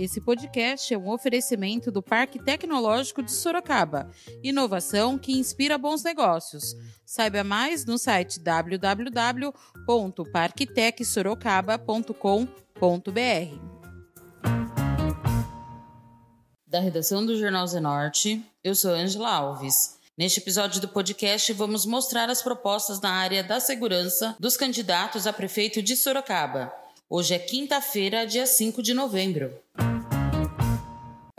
Esse podcast é um oferecimento do Parque Tecnológico de Sorocaba. Inovação que inspira bons negócios. Saiba mais no site www.parktecsorocaba.com.br. Da redação do Jornal Zenorte, eu sou Angela Alves. Neste episódio do podcast, vamos mostrar as propostas na área da segurança dos candidatos a prefeito de Sorocaba. Hoje é quinta-feira, dia 5 de novembro.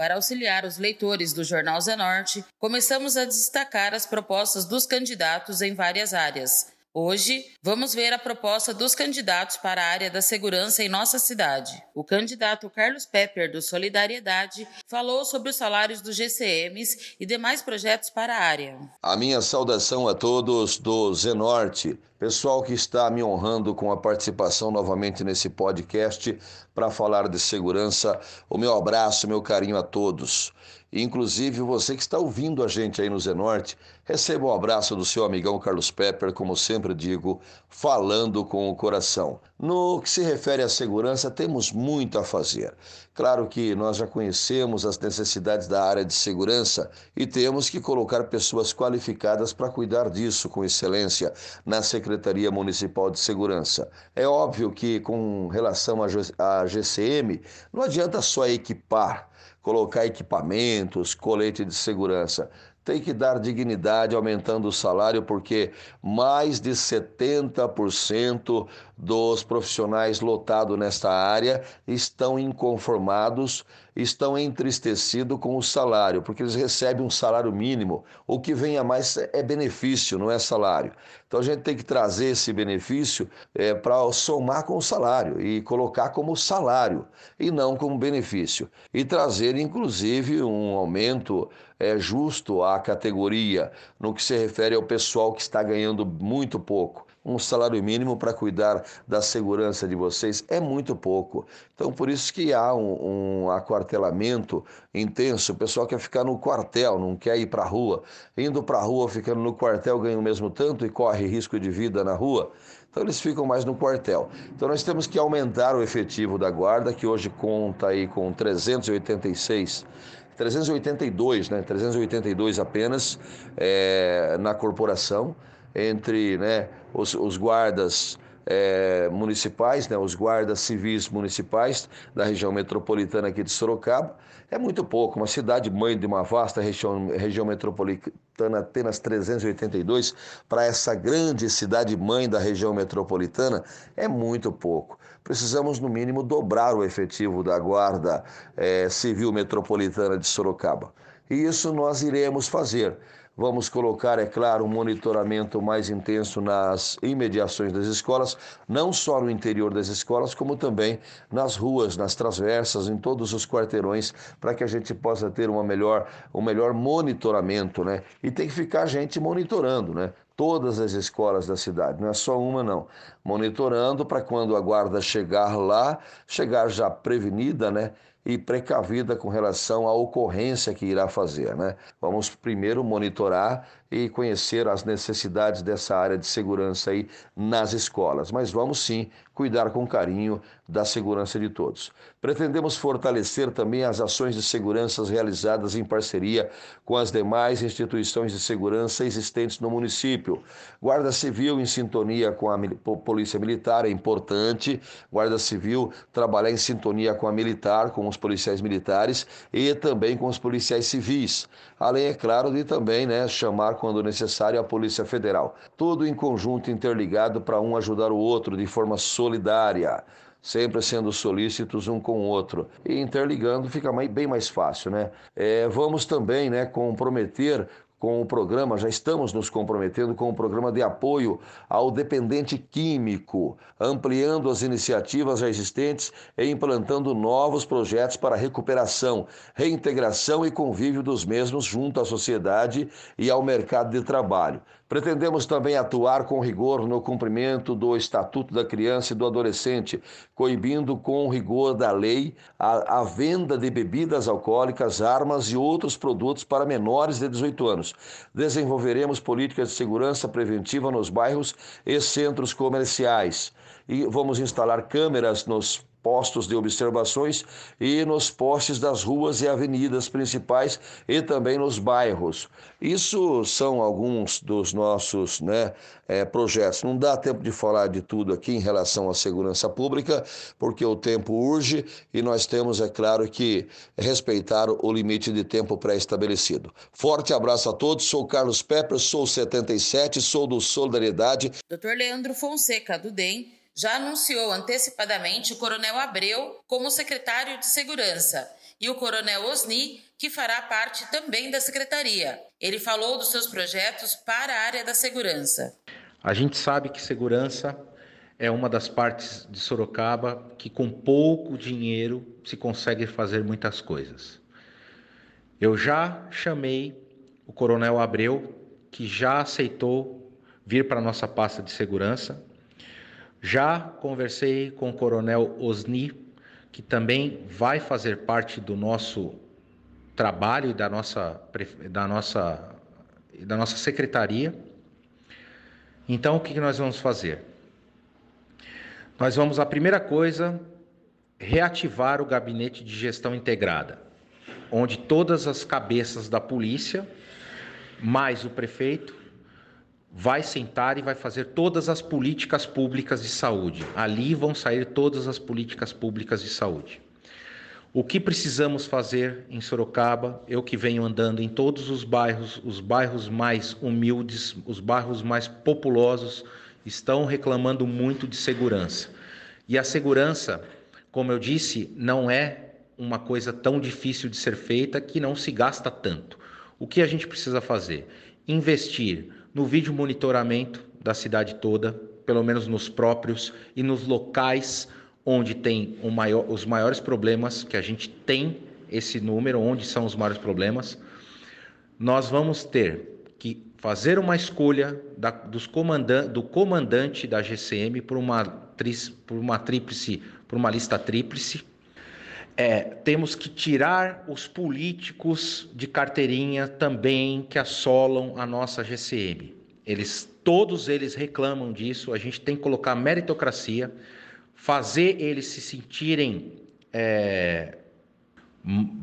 Para auxiliar os leitores do Jornal Zenorte, começamos a destacar as propostas dos candidatos em várias áreas. Hoje, vamos ver a proposta dos candidatos para a área da segurança em nossa cidade. O candidato Carlos Pepper, do Solidariedade, falou sobre os salários dos GCMs e demais projetos para a área. A minha saudação a todos do Zenorte, pessoal que está me honrando com a participação novamente nesse podcast para falar de segurança. O meu abraço, meu carinho a todos. Inclusive você que está ouvindo a gente aí no Zenorte, receba um abraço do seu amigão Carlos Pepper, como sempre digo, falando com o coração. No que se refere à segurança, temos muito a fazer. Claro que nós já conhecemos as necessidades da área de segurança e temos que colocar pessoas qualificadas para cuidar disso com excelência na Secretaria Municipal de Segurança. É óbvio que, com relação à GCM, não adianta só equipar colocar equipamentos, colete de segurança. Tem que dar dignidade aumentando o salário, porque mais de 70% dos profissionais lotados nesta área estão inconformados, estão entristecidos com o salário, porque eles recebem um salário mínimo. O que vem a mais é benefício, não é salário. Então a gente tem que trazer esse benefício é, para somar com o salário e colocar como salário e não como benefício. E trazer, inclusive, um aumento é, justo à categoria no que se refere ao pessoal que está ganhando muito pouco um salário mínimo para cuidar da segurança de vocês é muito pouco. Então, por isso que há um, um aquartelamento intenso. O pessoal quer ficar no quartel, não quer ir para a rua. Indo para a rua, ficando no quartel, ganha o mesmo tanto e corre risco de vida na rua. Então eles ficam mais no quartel. Então nós temos que aumentar o efetivo da guarda, que hoje conta aí com 386 382, né? 382 apenas é, na corporação entre né, os, os guardas é, municipais, né, os guardas civis municipais da região metropolitana aqui de Sorocaba. É muito pouco, uma cidade mãe de uma vasta região, região metropolitana, apenas 382, para essa grande cidade mãe da região metropolitana, é muito pouco. Precisamos, no mínimo, dobrar o efetivo da Guarda é, Civil Metropolitana de Sorocaba. E isso nós iremos fazer. Vamos colocar, é claro, um monitoramento mais intenso nas imediações das escolas, não só no interior das escolas, como também nas ruas, nas transversas, em todos os quarteirões, para que a gente possa ter uma melhor, um melhor monitoramento, né? E tem que ficar a gente monitorando, né? todas as escolas da cidade, não é só uma não, monitorando para quando a guarda chegar lá, chegar já prevenida, né, e precavida com relação à ocorrência que irá fazer. Né? Vamos primeiro monitorar e conhecer as necessidades dessa área de segurança aí nas escolas, mas vamos sim cuidar com carinho da segurança de todos. Pretendemos fortalecer também as ações de segurança realizadas em parceria com as demais instituições de segurança existentes no município. Guarda Civil em sintonia com a Polícia Militar é importante. Guarda Civil trabalhar em sintonia com a militar, com os policiais militares e também com os policiais civis. Além, é claro, de também né, chamar quando necessário a Polícia Federal. Tudo em conjunto interligado para um ajudar o outro de forma solidária sempre sendo solícitos um com o outro. E interligando fica bem mais fácil, né? É, vamos também né, comprometer com o programa, já estamos nos comprometendo com o programa de apoio ao dependente químico, ampliando as iniciativas já existentes e implantando novos projetos para recuperação, reintegração e convívio dos mesmos junto à sociedade e ao mercado de trabalho. Pretendemos também atuar com rigor no cumprimento do Estatuto da Criança e do Adolescente, coibindo com rigor da lei a, a, venda de bebidas alcoólicas, armas e outros produtos para menores de 18 anos. Desenvolveremos políticas de segurança preventiva nos bairros e centros comerciais. E vamos instalar câmeras nos postos de observações e nos postes das ruas e avenidas principais e também nos bairros. Isso são alguns dos nossos né, é, projetos. Não dá tempo de falar de tudo aqui em relação à segurança pública, porque o tempo urge e nós temos, é claro, que respeitar o limite de tempo pré-estabelecido. Forte abraço a todos, sou Carlos Pepper, sou 77, sou do Solidariedade. Dr. Leandro Fonseca, do DEM já anunciou antecipadamente o Coronel Abreu como secretário de Segurança e o Coronel Osni, que fará parte também da secretaria. Ele falou dos seus projetos para a área da segurança. A gente sabe que segurança é uma das partes de Sorocaba que, com pouco dinheiro, se consegue fazer muitas coisas. Eu já chamei o Coronel Abreu, que já aceitou vir para a nossa pasta de segurança. Já conversei com o Coronel Osni, que também vai fazer parte do nosso trabalho e da nossa, da nossa, da nossa secretaria. Então, o que nós vamos fazer? Nós vamos, a primeira coisa, reativar o gabinete de gestão integrada, onde todas as cabeças da polícia, mais o prefeito, vai sentar e vai fazer todas as políticas públicas de saúde. Ali vão sair todas as políticas públicas de saúde. O que precisamos fazer em Sorocaba? Eu que venho andando em todos os bairros, os bairros mais humildes, os bairros mais populosos, estão reclamando muito de segurança. E a segurança, como eu disse, não é uma coisa tão difícil de ser feita que não se gasta tanto. O que a gente precisa fazer? Investir no vídeo monitoramento da cidade toda, pelo menos nos próprios e nos locais onde tem maior, os maiores problemas, que a gente tem esse número, onde são os maiores problemas, nós vamos ter que fazer uma escolha da, dos comandan, do comandante da GCM por uma, por uma tríplice, por uma lista tríplice. É, temos que tirar os políticos de carteirinha também que assolam a nossa GCM. Eles, todos eles reclamam disso. A gente tem que colocar meritocracia, fazer eles se sentirem é,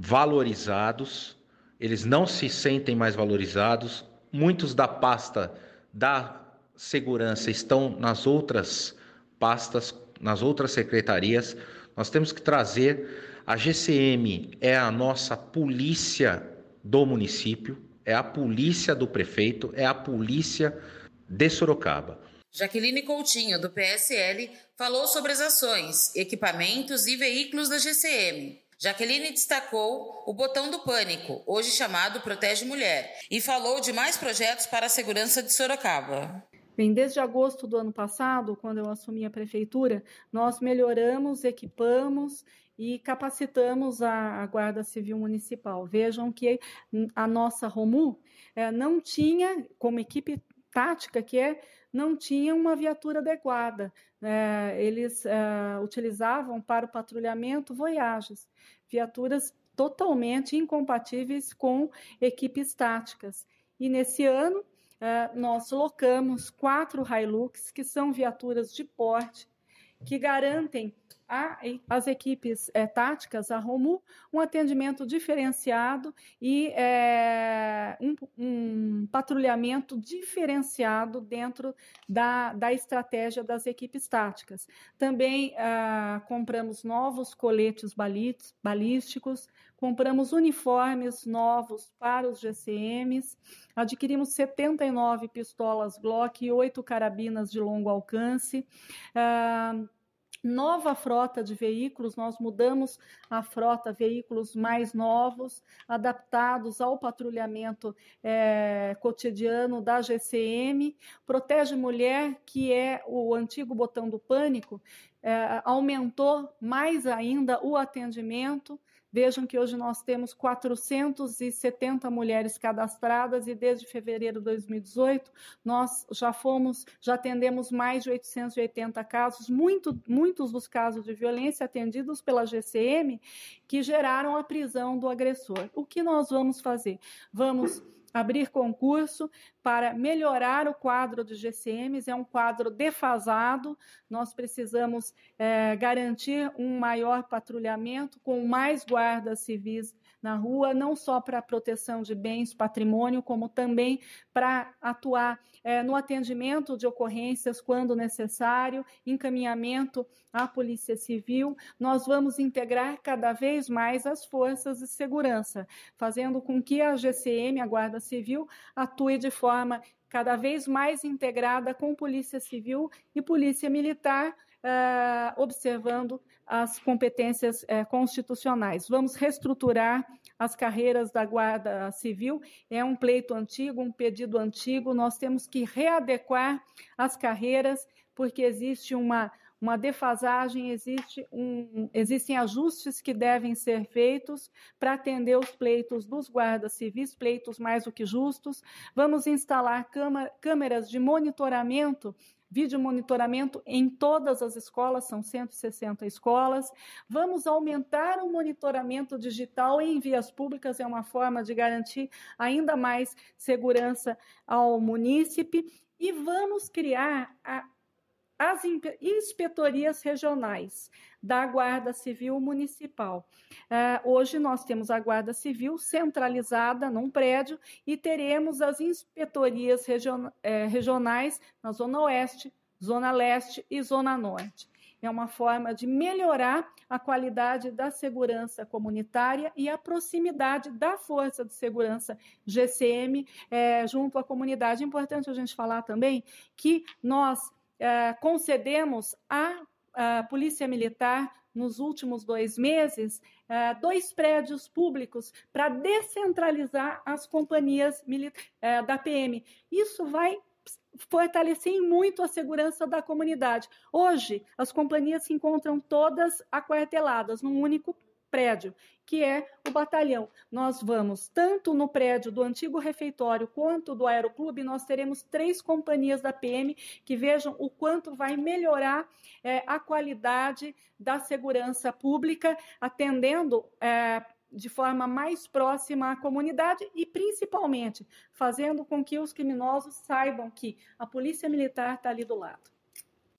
valorizados. Eles não se sentem mais valorizados. Muitos da pasta da segurança estão nas outras pastas, nas outras secretarias. Nós temos que trazer a GCM é a nossa polícia do município, é a polícia do prefeito, é a polícia de Sorocaba. Jaqueline Coutinho, do PSL, falou sobre as ações, equipamentos e veículos da GCM. Jaqueline destacou o botão do pânico, hoje chamado Protege Mulher, e falou de mais projetos para a segurança de Sorocaba. Bem, desde agosto do ano passado, quando eu assumi a prefeitura, nós melhoramos, equipamos e capacitamos a, a, Guarda Civil Municipal. Vejam que a nossa Romu é, não tinha, como equipe tática que é, não tinha uma viatura adequada. É, eles é, utilizavam para o patrulhamento Voyages, viaturas totalmente incompatíveis com equipes táticas. E nesse ano, nós locamos quatro Hilux, que são viaturas de porte, que garantem as equipes é, táticas, a Romu, um atendimento diferenciado e é, um, um, patrulhamento diferenciado dentro da, da estratégia das equipes táticas. Também ah, compramos novos coletes balísticos, compramos uniformes novos para os GCMs, adquirimos 79 pistolas Glock e 8 carabinas de longo alcance. Ah, nova frota de veículos, nós mudamos a frota, veículos mais novos, adaptados ao patrulhamento é, cotidiano da GCM. Protege Mulher, que é o antigo botão do pânico, é, aumentou mais ainda o atendimento Vejam que hoje nós temos 470 mulheres cadastradas e desde fevereiro de 2018 nós já fomos, já atendemos mais de 880 casos, muito, muitos dos casos de violência atendidos pela GCM que geraram a prisão do agressor. O que nós vamos fazer? Vamos abrir concurso para melhorar o quadro de GCMs, é um quadro defasado, nós precisamos é, garantir um maior patrulhamento com mais guardas civis na rua, não só para proteção de bens, patrimônio, como também para atuar é, no atendimento de ocorrências quando necessário, encaminhamento à Polícia Civil. Nós vamos integrar cada vez mais as forças de segurança, fazendo com que a GCM, a Guarda Civil, atue de forma cada vez mais integrada com Polícia Civil e Polícia Militar, uh, observando as competências uh, constitucionais. Vamos reestruturar as carreiras da Guarda Civil. É um pleito antigo, um pedido antigo. Nós temos que readequar as carreiras, porque existe uma uma defasagem, existe um, existem ajustes que devem ser feitos para atender os pleitos dos guardas civis, pleitos mais do que justos. Vamos instalar câmeras de monitoramento vídeo monitoramento em todas as escolas, são 160 escolas. Vamos aumentar o monitoramento digital em vias públicas, é uma forma de garantir ainda mais segurança ao munícipe. E vamos criar a as inspetorias regionais da Guarda Civil Municipal. Uh, hoje nós temos a Guarda Civil centralizada num prédio e teremos as inspetorias region, eh, regionais na Zona Oeste, Zona Leste e Zona Norte. É uma forma de melhorar a qualidade da segurança comunitária e a proximidade da Força de Segurança GCM eh, junto à comunidade. É importante a gente falar também que nós eh, concedemos à, à, Polícia Militar, nos últimos dois meses, eh, dois prédios públicos para descentralizar as companhias eh, da PM. Isso vai fortalecer muito a segurança da comunidade. Hoje, as companhias se encontram todas aquarteladas num único prédio, que é o batalhão. Nós vamos, tanto no prédio do antigo refeitório quanto do aeroclube, nós teremos três companhias da PM que vejam o quanto vai melhorar é, a qualidade da segurança pública, atendendo. É, de forma mais próxima à comunidade e, principalmente, fazendo com que os criminosos saibam que a Polícia Militar está ali do lado.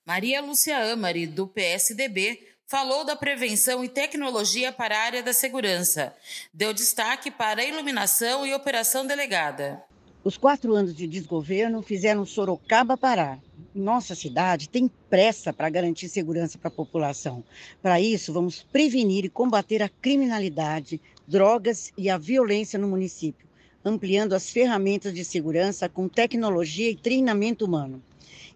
Maria Lúcia Amari, do PSDB, falou da prevenção e tecnologia para a área da segurança. Deu destaque para a iluminação e operação delegada. Os quatro anos de desgoverno fizeram Sorocaba parar. Nossa cidade tem pressa para garantir segurança para a população. Para isso, vamos prevenir e combater a criminalidade, drogas e a violência no município, ampliando as ferramentas de segurança com tecnologia e treinamento humano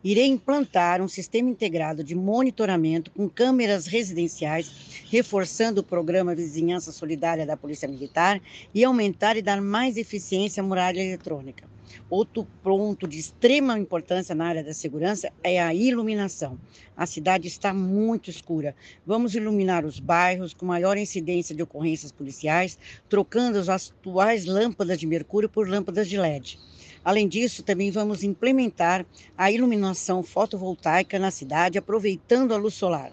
irei implantar um sistema integrado de monitoramento com câmeras residenciais, reforçando o programa Vizinhança Solidária da Polícia Militar e aumentar e dar mais eficiência à muralha eletrônica. Outro ponto de extrema importância na área da segurança é a iluminação. A cidade está muito escura. Vamos iluminar os bairros com maior incidência de ocorrências policiais, trocando as atuais lâmpadas de mercúrio por lâmpadas de LED. Além disso, também vamos implementar a iluminação fotovoltaica na cidade, aproveitando a luz solar.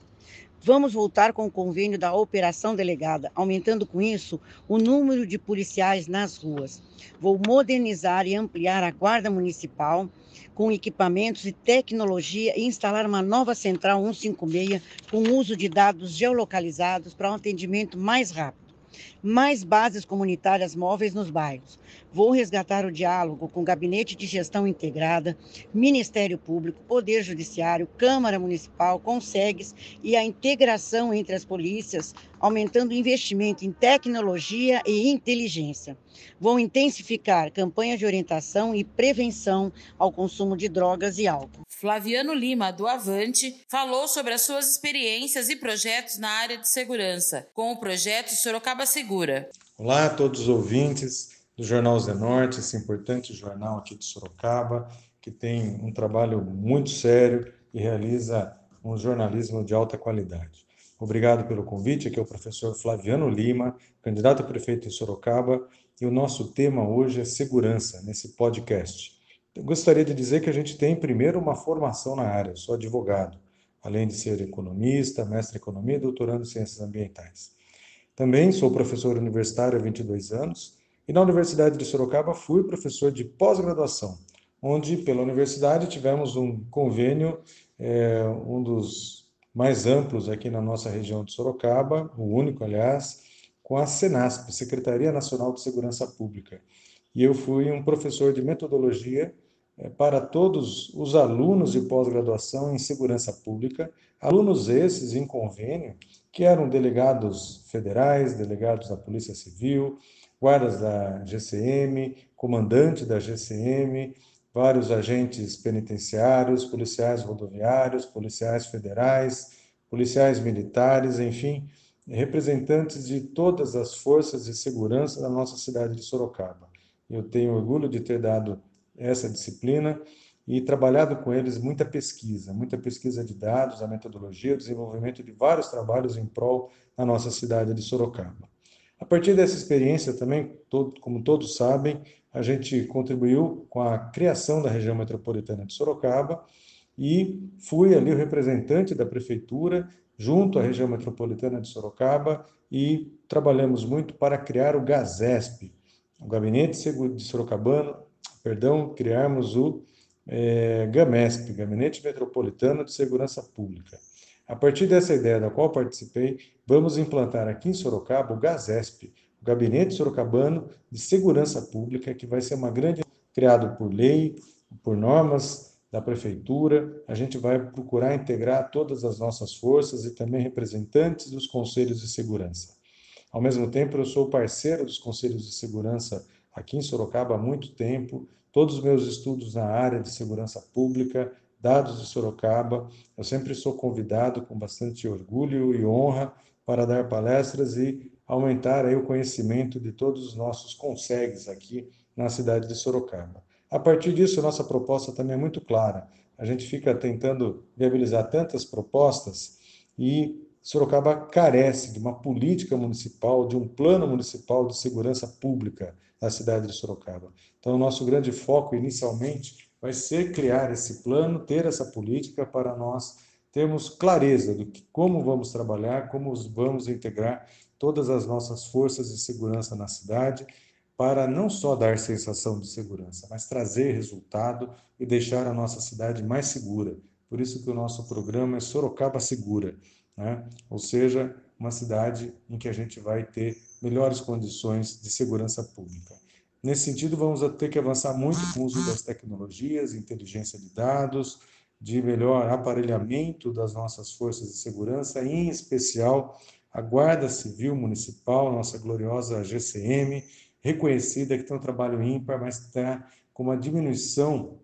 Vamos voltar com o convênio da operação delegada, aumentando com isso o número de policiais nas ruas. Vou modernizar e ampliar a Guarda Municipal com equipamentos e tecnologia e instalar uma nova central 156 com uso de dados geolocalizados para um atendimento mais rápido mais bases comunitárias móveis nos bairros. Vou resgatar o diálogo com o Gabinete de Gestão Integrada, Ministério Público, Poder Judiciário, Câmara Municipal, Consegues e a integração entre as polícias, aumentando o investimento em tecnologia e inteligência. Vou intensificar campanhas de orientação e prevenção ao consumo de drogas e álcool. Flaviano Lima, do Avante, falou sobre as suas experiências e projetos na área de segurança, com o projeto Sorocaba Segura. Olá a todos os ouvintes do Jornal Zenorte, esse importante jornal aqui de Sorocaba, que tem um trabalho muito sério e realiza um jornalismo de alta qualidade. Obrigado pelo convite. Aqui é o professor Flaviano Lima, candidato a prefeito em Sorocaba, e o nosso tema hoje é segurança nesse podcast. Eu gostaria de dizer que a gente tem primeiro uma formação na área, eu sou advogado, além de ser economista, mestre em economia e doutorando em ciências ambientais. Também sou professor universitário há 22 anos E na Universidade de Sorocaba fui professor de pós-graduação, onde pela universidade tivemos um convênio, é, um dos mais amplos aqui na nossa região de Sorocaba, o único, aliás, com a Senasp, Secretaria Nacional de Segurança Pública. E eu fui um professor de metodologia é, para todos os alunos de pós-graduação em segurança pública, alunos esses em convênio, que eram delegados federais, delegados da Polícia Civil, guardas da GCM, comandante da GCM, vários agentes penitenciários, policiais rodoviários, policiais federais, policiais militares, enfim, representantes de todas as forças de segurança da nossa cidade de Sorocaba. Eu tenho orgulho de ter dado essa disciplina e trabalhado com eles muita pesquisa, muita pesquisa de dados, a metodologia, o desenvolvimento de vários trabalhos em prol da nossa cidade de Sorocaba. A partir dessa experiência também, todo, como todos sabem, a gente contribuiu com a criação da região metropolitana de Sorocaba e fui ali o representante da prefeitura junto à região metropolitana de Sorocaba e trabalhamos muito para criar o GASESP, o Gabinete de Sorocabano, perdão, criarmos o é, GAMESP, Gabinete Metropolitano de Segurança Pública. A partir dessa ideia da qual participei, vamos implantar aqui em Sorocaba o GASESP, o Gabinete Sorocabano de Segurança Pública, que vai ser uma grande criado por lei, por normas da prefeitura. A gente vai procurar integrar todas as nossas forças e também representantes dos conselhos de segurança. Ao mesmo tempo, eu sou parceiro dos conselhos de segurança aqui em Sorocaba há muito tempo. Todos os meus estudos na área de segurança pública, dados de Sorocaba, eu sempre sou convidado com bastante orgulho e honra para dar palestras e aumentar aí o conhecimento de todos os nossos consegues aqui na cidade de Sorocaba. A partir disso, nossa proposta também é muito clara. A gente fica tentando viabilizar tantas propostas e Sorocaba carece de uma política municipal, de um plano municipal de segurança pública na cidade de Sorocaba. Então, nosso grande foco inicialmente vai ser criar esse plano, ter essa política para nós termos clareza do que como vamos trabalhar, como vamos integrar todas as nossas forças de segurança na cidade, para não só dar sensação de segurança, mas trazer resultado e deixar a nossa cidade mais segura. Por isso que o nosso programa é Sorocaba Segura, né? ou seja, uma cidade em que a gente vai ter melhores condições de segurança pública. Nesse sentido, vamos ter que avançar muito com o uso das tecnologias, inteligência de dados, de melhor aparelhamento das nossas forças de segurança, em especial a Guarda Civil Municipal, nossa gloriosa GCM, reconhecida que tem um trabalho ímpar, mas está com uma diminuição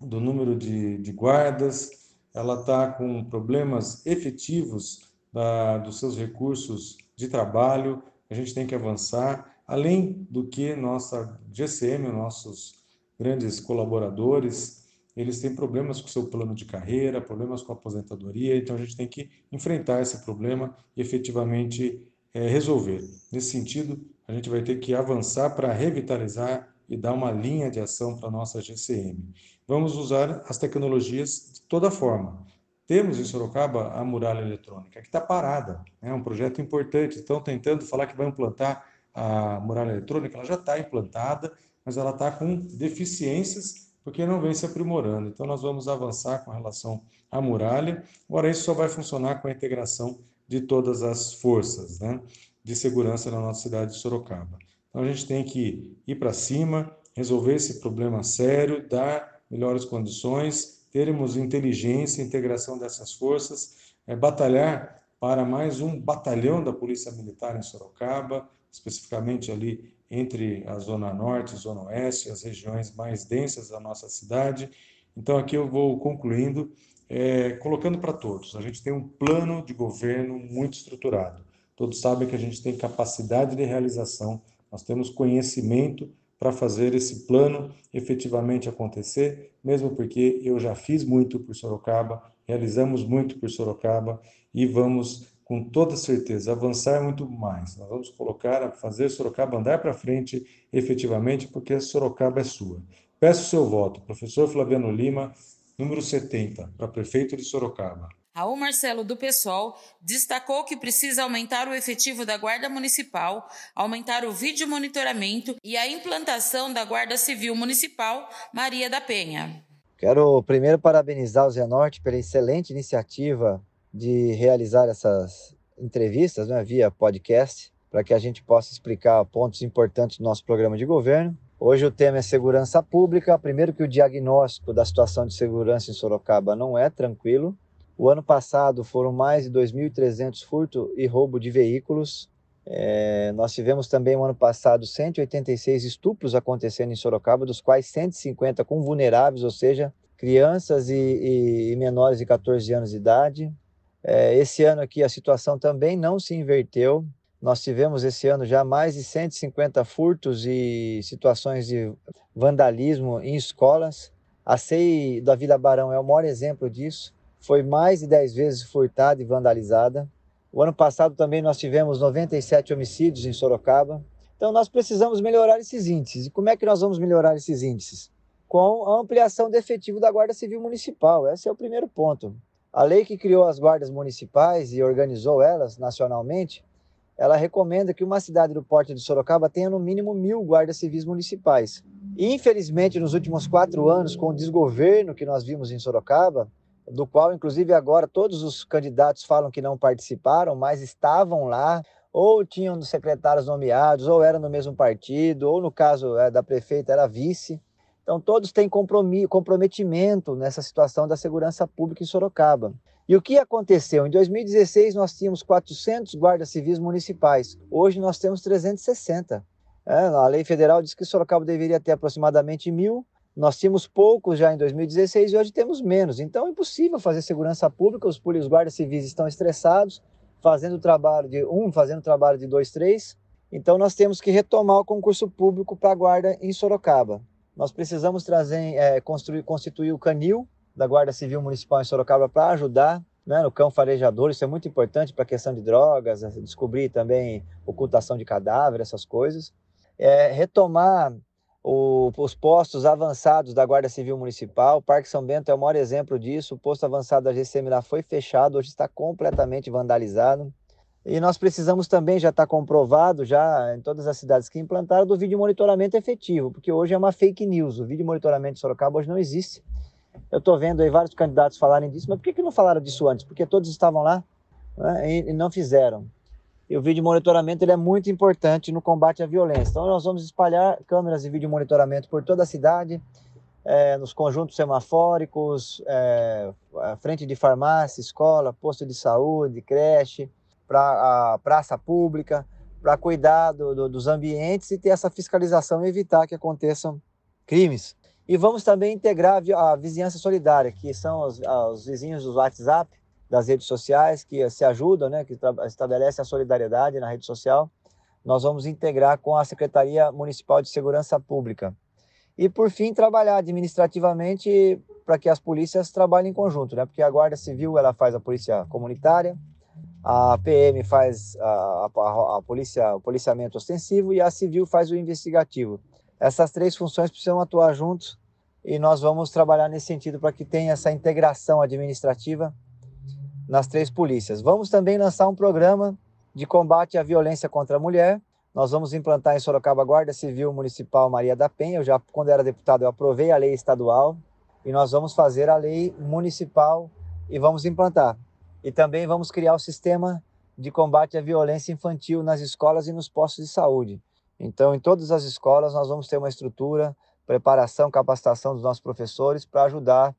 do número de, de guardas, ela está com problemas efetivos da, dos seus recursos de trabalho, a gente tem que avançar, além do que nossa GCM, nossos grandes colaboradores, eles têm problemas com o seu plano de carreira, problemas com a aposentadoria, então a gente tem que enfrentar esse problema e efetivamente é, resolver. Nesse sentido, a gente vai ter que avançar para revitalizar e dar uma linha de ação para a nossa GCM. Vamos usar as tecnologias de toda forma. Temos em Sorocaba a muralha eletrônica, que está parada, é um projeto importante. Estão tentando falar que vai implantar a muralha eletrônica, ela já está implantada, mas ela está com deficiências porque não vem se aprimorando. Então, nós vamos avançar com relação à muralha. Agora, isso só vai funcionar com a integração de todas as forças né, de segurança na nossa cidade de Sorocaba. Então, a gente tem que ir para cima, resolver esse problema sério, dar melhores condições, termos inteligência, integração dessas forças, é, batalhar para mais um batalhão da Polícia Militar em Sorocaba, especificamente ali entre a Zona Norte Zona Oeste, as regiões mais densas da nossa cidade. Então, aqui eu vou concluindo, é, colocando para todos: a gente tem um plano de governo muito estruturado. Todos sabem que a gente tem capacidade de realização, nós temos conhecimento para fazer esse plano efetivamente acontecer, mesmo porque eu já fiz muito por Sorocaba, realizamos muito por Sorocaba e vamos com toda certeza, avançar muito mais. Nós vamos colocar, fazer Sorocaba andar para frente efetivamente, porque Sorocaba é sua. Peço seu voto, professor Flaviano Lima, número 70, para prefeito de Sorocaba. Raul Marcelo do PSOL destacou que precisa aumentar o efetivo da Guarda Municipal, aumentar o vídeo monitoramento e a implantação da Guarda Civil Municipal Maria da Penha. Quero primeiro parabenizar o Zenorte pela excelente iniciativa de realizar essas entrevistas né, via podcast, para que a gente possa explicar pontos importantes do nosso programa de governo. Hoje o tema é segurança pública. Primeiro que o diagnóstico da situação de segurança em Sorocaba não é tranquilo. O ano passado foram mais de 2.300 furto e roubo de veículos. É, nós tivemos também no ano passado 186 estupros acontecendo em Sorocaba, dos quais 150 com vulneráveis, ou seja, crianças e, e, e menores de 14 anos de idade. É, esse ano aqui a situação também não se inverteu. Nós tivemos esse ano já mais de 150 furtos e situações de vandalismo em escolas. A CEI da Vila Barão é o maior exemplo disso. Foi mais de 10 vezes furtada e vandalizada. O ano passado também nós tivemos 97 homicídios em Sorocaba. Então nós precisamos melhorar esses índices. E como é que nós vamos melhorar esses índices? Com a ampliação do efetivo da Guarda Civil Municipal. Esse é o primeiro ponto. A lei que criou as guardas municipais e organizou elas nacionalmente, ela recomenda que uma cidade do porte de Sorocaba tenha no mínimo mil guardas civis municipais. Infelizmente, nos últimos quatro anos, com o desgoverno que nós vimos em Sorocaba, do qual, inclusive, agora todos os candidatos falam que não participaram, mas estavam lá, ou tinham secretários nomeados, ou eram no mesmo partido, ou no caso é, da prefeita era vice. Então, todos têm comprometimento nessa situação da segurança pública em Sorocaba. E o que aconteceu? Em 2016, nós tínhamos 400 guardas civis municipais. Hoje, nós temos 360. É, a lei federal diz que Sorocaba deveria ter aproximadamente mil, nós tínhamos poucos já em 2016 e hoje temos menos. Então é impossível fazer segurança pública, os polícias guardas civis estão estressados, fazendo o trabalho de um, fazendo o trabalho de dois, três. Então nós temos que retomar o concurso público para a guarda em Sorocaba. Nós precisamos trazer, é, construir, constituir o canil da Guarda Civil Municipal em Sorocaba para ajudar né, no cão farejador. Isso é muito importante para a questão de drogas, descobrir também ocultação de cadáver, essas coisas. É, retomar o, os postos avançados da Guarda Civil Municipal. O Parque São Bento é o maior exemplo disso. O posto avançado da GCM lá foi fechado, hoje está completamente vandalizado. E nós precisamos também, já está comprovado, já em todas as cidades que implantaram, do vídeo monitoramento efetivo, porque hoje é uma fake news. O vídeo monitoramento de Sorocaba hoje não existe. Eu estou vendo aí vários candidatos falarem disso, mas por que, que não falaram disso antes? Porque todos estavam lá né, e, e não fizeram. E o vídeo monitoramento ele é muito importante no combate à violência. Então, nós vamos espalhar câmeras de vídeo monitoramento por toda a cidade, é, nos conjuntos semafóricos, é, frente de farmácia, escola, posto de saúde, creche, para a praça pública, para cuidar do, do, dos ambientes e ter essa fiscalização e evitar que aconteçam crimes. E vamos também integrar a vizinhança solidária, que são os, os vizinhos do WhatsApp, das redes sociais que se ajudam, né, que estabelece a solidariedade na rede social, nós vamos integrar com a Secretaria Municipal de Segurança Pública. E, por fim, trabalhar administrativamente para que as polícias trabalhem em conjunto, né? porque a Guarda Civil ela faz a polícia comunitária, a PM faz a, a, a polícia, o policiamento ostensivo e a Civil faz o investigativo. Essas três funções precisam atuar juntos e nós vamos trabalhar nesse sentido para que tenha essa integração administrativa nas três polícias. Vamos também lançar um programa de combate à violência contra a mulher. Nós vamos implantar em Sorocaba a Guarda Civil Municipal Maria da Penha. Eu já, quando era deputado, eu aprovei a lei estadual e nós vamos fazer a lei municipal e vamos implantar. E também vamos criar o sistema de combate à violência infantil nas escolas e nos postos de saúde. Então, em todas as escolas, nós vamos ter uma estrutura, preparação, capacitação dos nossos professores para ajudar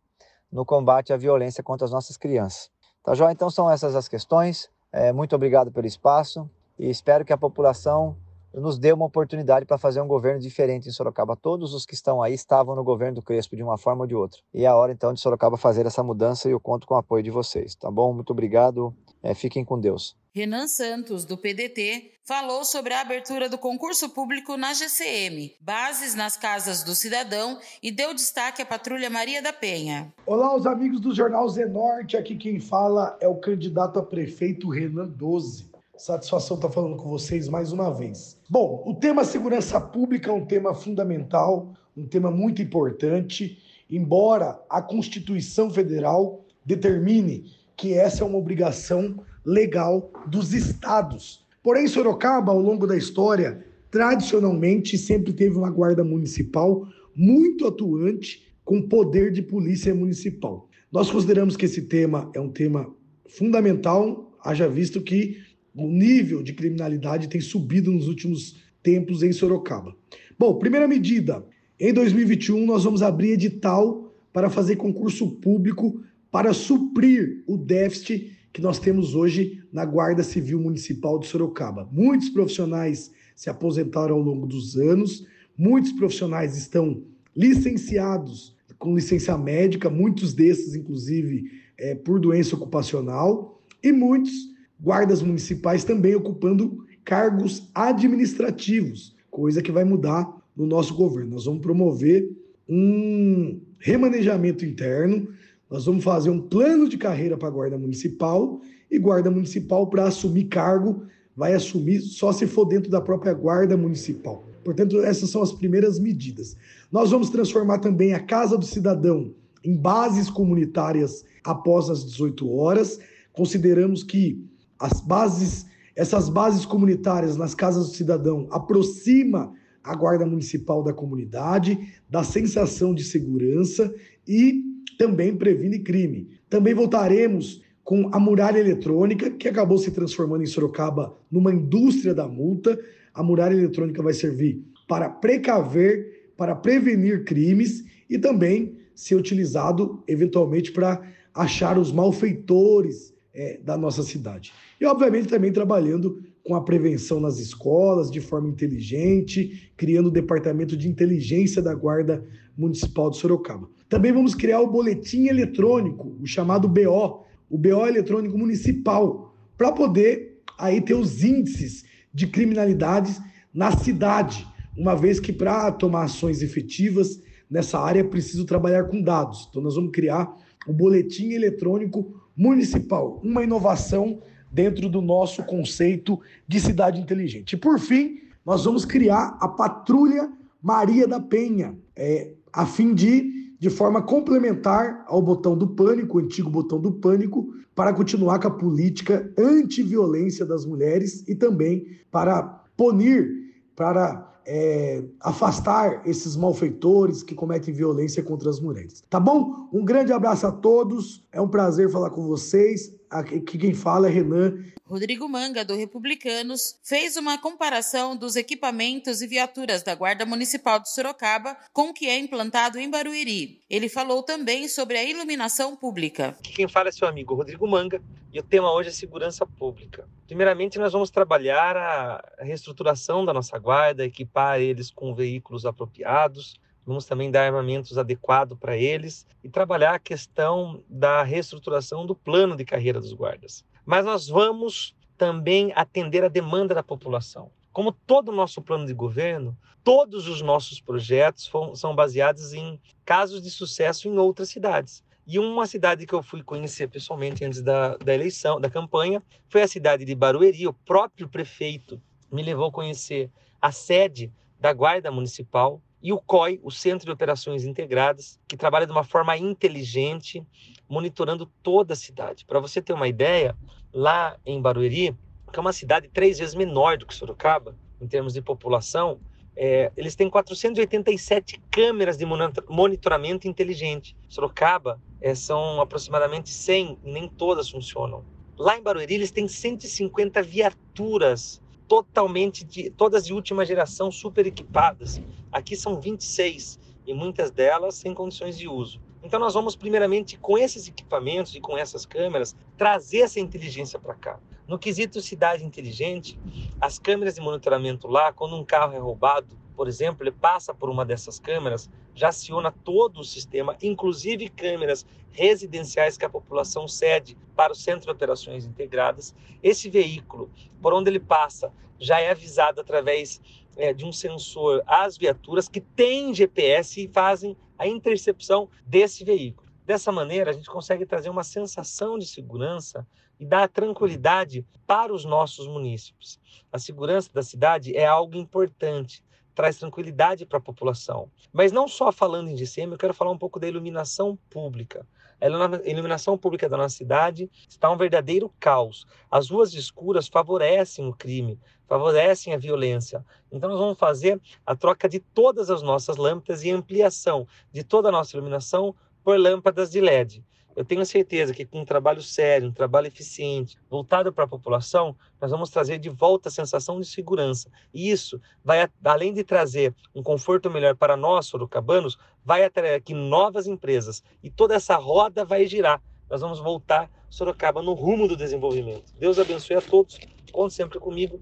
no combate à violência contra as nossas crianças. Tá joia? Então são essas as questões. É, muito obrigado pelo espaço e espero que a população nos dê uma oportunidade para fazer um governo diferente em Sorocaba. Todos os que estão aí estavam no governo do Crespo de uma forma ou de outra. E é a hora então de Sorocaba fazer essa mudança e eu conto com o apoio de vocês, tá bom? Muito obrigado. É, fiquem com Deus. Renan Santos, do PDT, falou sobre a abertura do concurso público na GCM, bases nas casas do cidadão e deu destaque à Patrulha Maria da Penha. Olá, os amigos do Jornal Zenorte. Aqui quem fala é o candidato a prefeito Renan 12. Satisfação estar falando com vocês mais uma vez. Bom, o tema segurança pública é um tema fundamental, um tema muito importante, embora a Constituição Federal determine que essa é uma obrigação legal dos estados. Porém, Sorocaba, ao longo da história, tradicionalmente sempre teve uma guarda municipal muito atuante com poder de polícia municipal. Nós consideramos que esse tema é um tema fundamental, haja visto que o nível de criminalidade tem subido nos últimos tempos em Sorocaba. Bom, primeira medida, em 2021 nós vamos abrir edital para fazer concurso público para suprir o déficit que nós temos hoje na Guarda Civil Municipal de Sorocaba. Muitos profissionais se aposentaram ao longo dos anos, muitos profissionais estão licenciados com licença médica, muitos desses, inclusive, é, por doença ocupacional, e muitos guardas municipais também ocupando cargos administrativos, coisa que vai mudar no nosso governo. Nós vamos promover um remanejamento interno nós vamos fazer um plano de carreira para a Guarda Municipal e Guarda Municipal, para assumir cargo, vai assumir só se for dentro da própria Guarda Municipal. Portanto, essas são as primeiras medidas. Nós vamos transformar também a Casa do Cidadão em bases comunitárias após as 18 horas. Consideramos que as bases, essas bases comunitárias nas casas do cidadão aproxima a guarda municipal da comunidade, da sensação de segurança e também previne crime. Também voltaremos com a muralha eletrônica, que acabou se transformando em Sorocaba numa indústria da multa. A muralha eletrônica vai servir para precaver, para prevenir crimes e também ser utilizado eventualmente para achar os malfeitores é, da nossa cidade. E, obviamente, também trabalhando com a prevenção nas escolas de forma inteligente, criando o departamento de inteligência da Guarda Municipal de Sorocaba. Também vamos criar o boletim eletrônico, o chamado BO, o BO eletrônico municipal, para poder aí ter os índices de criminalidades na cidade, uma vez que para tomar ações efetivas nessa área é preciso trabalhar com dados. Então nós vamos criar o boletim eletrônico municipal, uma inovação dentro do nosso conceito de cidade inteligente. E por fim, nós vamos criar a patrulha Maria da Penha, é, a fim de de forma complementar ao botão do pânico, o antigo botão do pânico, para continuar com a política anti-violência das mulheres e também para punir, para é, afastar esses malfeitores que cometem violência contra as mulheres. Tá bom? Um grande abraço a todos. É um prazer falar com vocês. Aqui quem fala é Renan. Rodrigo Manga, do Republicanos, fez uma comparação dos equipamentos e viaturas da Guarda Municipal de Sorocaba com o que é implantado em Barueri. Ele falou também sobre a iluminação pública. Aqui quem fala é seu amigo Rodrigo Manga e o tema hoje é segurança pública. Primeiramente, nós vamos trabalhar a reestruturação da nossa guarda, equipar eles com veículos apropriados, Vamos também dar armamentos adequados para eles e trabalhar a questão da reestruturação do plano de carreira dos guardas. Mas nós vamos também atender a demanda da população. Como todo o nosso plano de governo, todos os nossos projetos são baseados em casos de sucesso em outras cidades. E uma cidade que eu fui conhecer pessoalmente antes da, da eleição, da campanha, foi a cidade de Barueri. O próprio prefeito me levou a conhecer a sede da Guarda Municipal, e o COI, o Centro de Operações Integradas, que trabalha de uma forma inteligente, monitorando toda a cidade. Para você ter uma ideia, lá em Barueri, que é uma cidade três vezes menor do que Sorocaba, em termos de população, é, eles têm 487 câmeras de monitoramento inteligente. Sorocaba é, são aproximadamente 100, nem todas funcionam. Lá em Barueri, eles têm 150 viaturas totalmente de todas de última geração, super equipadas. Aqui são 26 e muitas delas sem condições de uso. Então nós vamos primeiramente com esses equipamentos e com essas câmeras trazer essa inteligência para cá. No quesito cidade inteligente, as câmeras de monitoramento lá, quando um carro é roubado, por exemplo, ele passa por uma dessas câmeras, já aciona todo o sistema, inclusive câmeras residenciais que a população cede para o Centro de Operações Integradas. Esse veículo, por onde ele passa, já é avisado através é, de um sensor às viaturas que têm GPS e fazem a intercepção desse veículo. Dessa maneira, a gente consegue trazer uma sensação de segurança e dar tranquilidade para os nossos munícipes. A segurança da cidade é algo importante traz tranquilidade para a população. Mas não só falando em DCM, eu quero falar um pouco da iluminação pública. A iluminação pública da nossa cidade está um verdadeiro caos. As ruas escuras favorecem o crime, favorecem a violência. Então, nós vamos fazer a troca de todas as nossas lâmpadas e ampliação de toda a nossa iluminação por lâmpadas de LED. Eu tenho certeza que com um trabalho sério, um trabalho eficiente, voltado para a população, nós vamos trazer de volta a sensação de segurança. E isso vai, além de trazer um conforto melhor para nós, sorocabanos, vai atrair aqui novas empresas. E toda essa roda vai girar. Nós vamos voltar Sorocaba no rumo do desenvolvimento. Deus abençoe a todos. Conte sempre comigo.